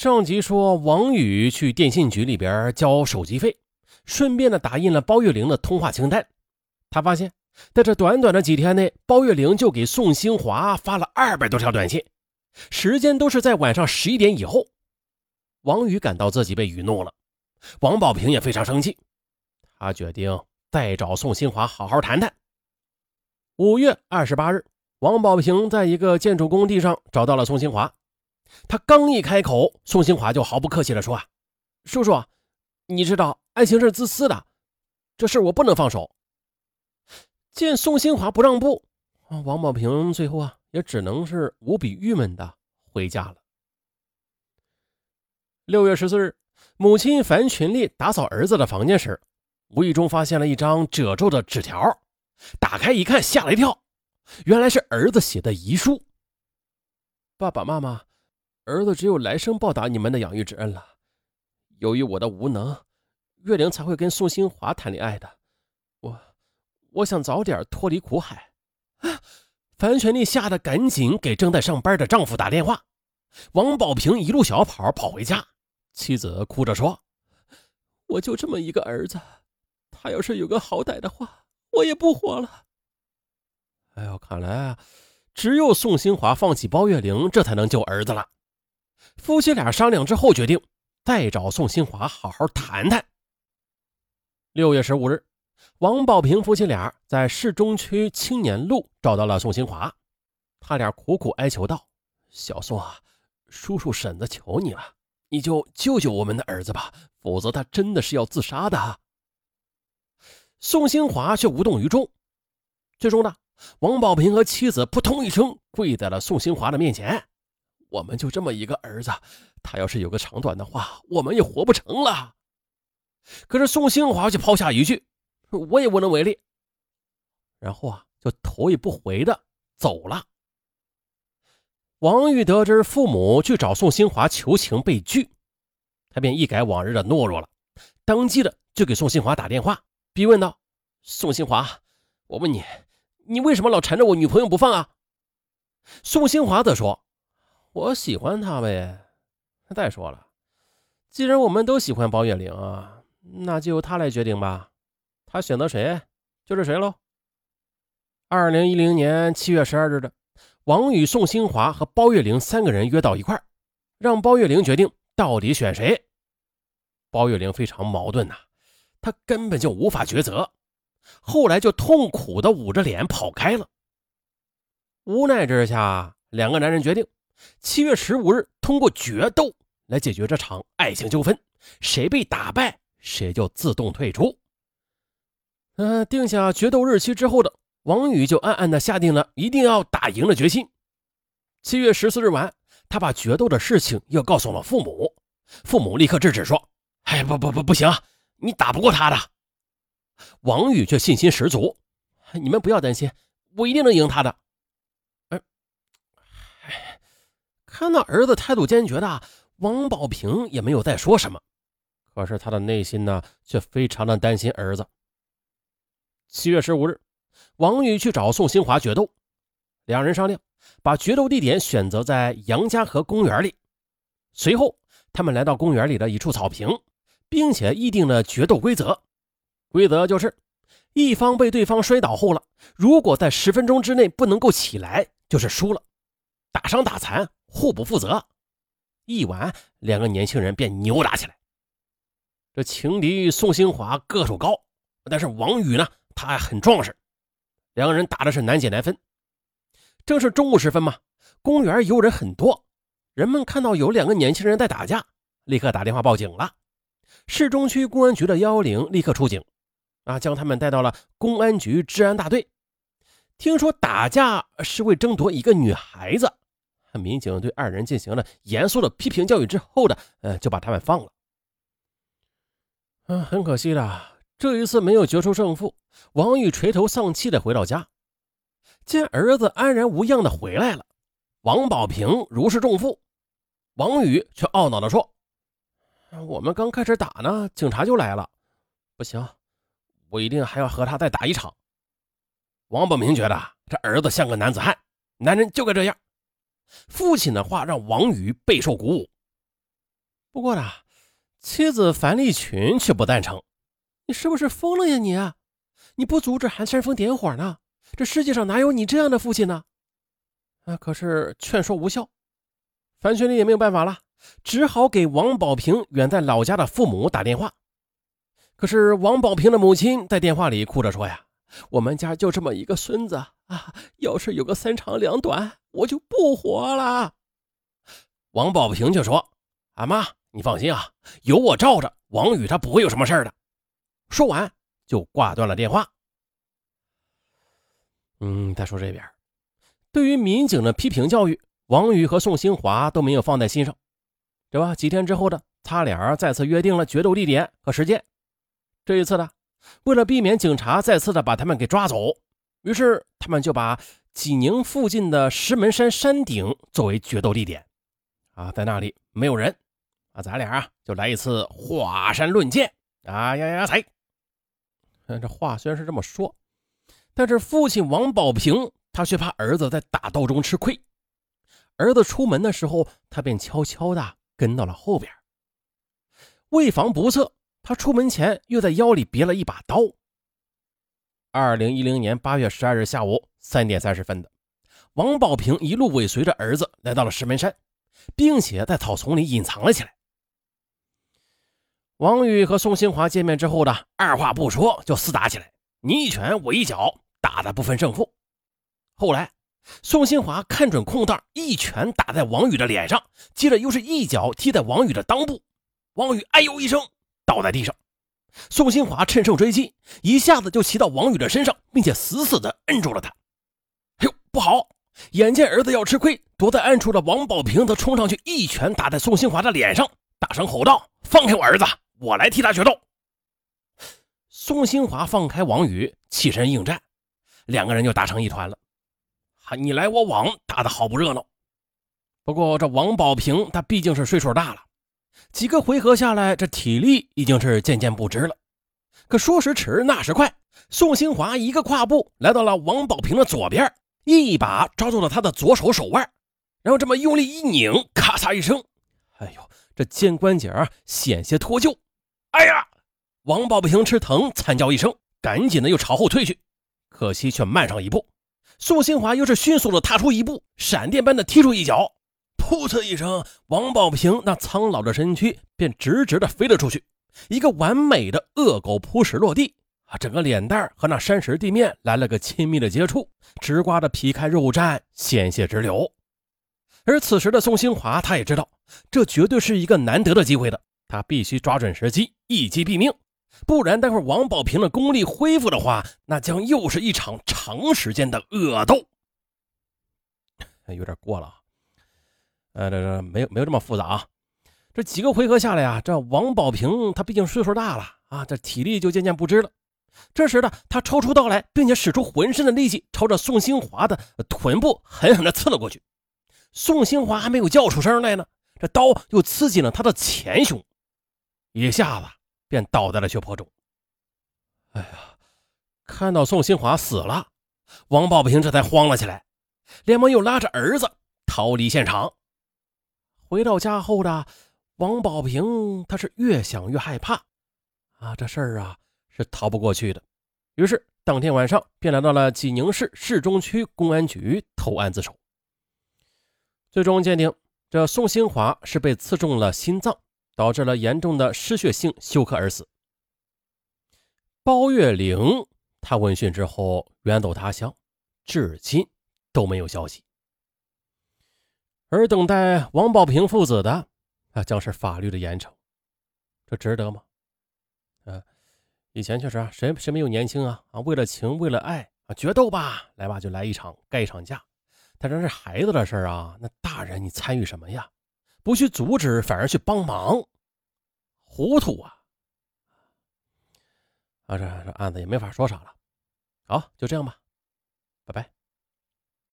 上集说，王宇去电信局里边交手机费，顺便的打印了包月玲的通话清单。他发现，在这短短的几天内，包月玲就给宋兴华发了二百多条短信，时间都是在晚上十一点以后。王宇感到自己被愚弄了，王宝平也非常生气，他决定再找宋兴华好好谈谈。五月二十八日，王宝平在一个建筑工地上找到了宋兴华。他刚一开口，宋兴华就毫不客气地说：“啊，叔叔，你知道爱情是自私的，这事我不能放手。”见宋兴华不让步，王宝平最后啊也只能是无比郁闷的回家了。六月十四日，母亲樊群丽打扫儿子的房间时，无意中发现了一张褶皱的纸条，打开一看，吓了一跳，原来是儿子写的遗书：“爸爸妈妈。”儿子只有来生报答你们的养育之恩了。由于我的无能，月玲才会跟宋新华谈恋爱的。我，我想早点脱离苦海。啊！樊全丽吓得赶紧给正在上班的丈夫打电话。王宝平一路小跑跑回家，妻子哭着说：“我就这么一个儿子，他要是有个好歹的话，我也不活了。”哎呦，看来，只有宋新华放弃包月玲，这才能救儿子了。夫妻俩商量之后，决定再找宋新华好好谈谈。六月十五日，王宝平夫妻俩在市中区青年路找到了宋新华，他俩苦苦哀求道：“小宋啊，叔叔婶子求你了，你就救救我们的儿子吧，否则他真的是要自杀的。”宋新华却无动于衷。最终呢，王宝平和妻子扑通一声跪在了宋新华的面前。我们就这么一个儿子，他要是有个长短的话，我们也活不成了。可是宋兴华却抛下一句：“我也无能为力。”然后啊，就头也不回的走了。王玉得知父母去找宋兴华求情被拒，他便一改往日的懦弱了，当即的就给宋兴华打电话，逼问道：“宋兴华，我问你，你为什么老缠着我女朋友不放啊？”宋兴华则说。我喜欢他呗。再说了，既然我们都喜欢包月玲啊，那就由他来决定吧。他选择谁，就是谁喽。二零一零年七月十二日的，王宇、宋新华和包月玲三个人约到一块儿，让包月玲决定到底选谁。包月玲非常矛盾呐，她根本就无法抉择，后来就痛苦的捂着脸跑开了。无奈之下，两个男人决定。七月十五日，通过决斗来解决这场爱情纠纷，谁被打败，谁就自动退出。嗯，定下决斗日期之后的王宇就暗暗的下定了一定要打赢的决心。七月十四日晚，他把决斗的事情又告诉了父母，父母立刻制止说：“哎，不不不，不行，你打不过他的。”王宇却信心十足：“你们不要担心，我一定能赢他的。”看到儿子态度坚决的，王宝平也没有再说什么。可是他的内心呢，却非常的担心儿子。七月十五日，王宇去找宋新华决斗，两人商量，把决斗地点选择在杨家河公园里。随后，他们来到公园里的一处草坪，并且议定了决斗规则。规则就是，一方被对方摔倒后了，如果在十分钟之内不能够起来，就是输了，打伤打残。互不负责，一晚两个年轻人便扭打起来。这情敌宋兴华个头高，但是王宇呢，他还很壮实，两个人打的是难解难分。正是中午时分嘛，公园游人很多，人们看到有两个年轻人在打架，立刻打电话报警了。市中区公安局的幺幺零立刻出警，啊，将他们带到了公安局治安大队。听说打架是为争夺一个女孩子。民警对二人进行了严肃的批评教育之后的，呃，就把他们放了。嗯，很可惜的，这一次没有决出胜负。王宇垂头丧气的回到家，见儿子安然无恙的回来了，王宝平如释重负，王宇却懊恼的说：“我们刚开始打呢，警察就来了，不行，我一定还要和他再打一场。”王宝明觉得这儿子像个男子汉，男人就该这样。父亲的话让王宇备受鼓舞。不过呢，妻子樊丽群却不赞成。你是不是疯了呀你？你不阻止还煽风点火呢？这世界上哪有你这样的父亲呢？啊，可是劝说无效，樊群丽也没有办法了，只好给王宝平远在老家的父母打电话。可是王宝平的母亲在电话里哭着说呀：“我们家就这么一个孙子啊，要是有个三长两短，我就不活了。”王宝平就说：“阿妈，你放心啊，有我罩着，王宇他不会有什么事的。”说完就挂断了电话。嗯，再说这边，对于民警的批评教育，王宇和宋新华都没有放在心上，对吧？几天之后的，他俩再次约定了决斗地点和时间。这一次呢，为了避免警察再次的把他们给抓走，于是他们就把济宁附近的石门山山顶作为决斗地点。啊，在那里没有人，啊，咱俩啊就来一次华山论剑啊呀呀才。这话虽然是这么说，但是父亲王宝平他却怕儿子在打斗中吃亏。儿子出门的时候，他便悄悄的跟到了后边，为防不测，他出门前又在腰里别了一把刀。二零一零年八月十二日下午三点三十分的，王宝平一路尾随着儿子来到了石门山。并且在草丛里隐藏了起来。王宇和宋新华见面之后呢，二话不说就厮打起来，你一拳我一脚，打的不分胜负。后来，宋新华看准空档，一拳打在王宇的脸上，接着又是一脚踢在王宇的裆部，王宇哎呦一声倒在地上。宋新华趁胜追击，一下子就骑到王宇的身上，并且死死的摁住了他。哎呦，不好！眼见儿子要吃亏，躲在暗处的王宝平则冲上去，一拳打在宋新华的脸上，大声吼道：“放开我儿子，我来替他决斗！”宋新华放开王宇，起身应战，两个人就打成一团了。你来我往，打得好不热闹。不过这王宝平他毕竟是岁数大了，几个回合下来，这体力已经是渐渐不支了。可说时迟，那时快，宋新华一个跨步来到了王宝平的左边。一把抓住了他的左手手腕，然后这么用力一拧，咔嚓一声，哎呦，这肩关节啊险些脱臼！哎呀，王宝平吃疼，惨叫一声，赶紧的又朝后退去，可惜却慢上一步。宋新华又是迅速的踏出一步，闪电般的踢出一脚，噗呲一声，王宝平那苍老的身躯便直直的飞了出去，一个完美的恶狗扑食落地。啊，整个脸蛋和那山石地面来了个亲密的接触，直刮的皮开肉绽，鲜血直流。而此时的宋兴华，他也知道这绝对是一个难得的机会的，他必须抓准时机，一击毙命，不然待会王宝平的功力恢复的话，那将又是一场长时间的恶斗。有点过了，呃，这这没有没有这么复杂啊，这几个回合下来啊，这王宝平他毕竟岁数大了啊，这体力就渐渐不支了。这时呢，他抽出刀来，并且使出浑身的力气，朝着宋兴华的臀部狠狠地刺了过去。宋兴华还没有叫出声来呢，这刀又刺进了他的前胸，一下子便倒在了血泊中。哎呀，看到宋兴华死了，王宝平这才慌了起来，连忙又拉着儿子逃离现场。回到家后的王宝平，他是越想越害怕啊，这事儿啊。是逃不过去的，于是当天晚上便来到了济宁市市中区公安局投案自首。最终鉴定，这宋新华是被刺中了心脏，导致了严重的失血性休克而死。包月玲，他闻讯之后远走他乡，至今都没有消息。而等待王宝平父子的，那将是法律的严惩，这值得吗？啊？以前确实啊，谁谁没有年轻啊啊！为了情，为了爱啊，决斗吧，来吧，就来一场，干一场架。但这是孩子的事啊，那大人你参与什么呀？不去阻止，反而去帮忙，糊涂啊！啊，这这案子也没法说啥了。好，就这样吧，拜拜。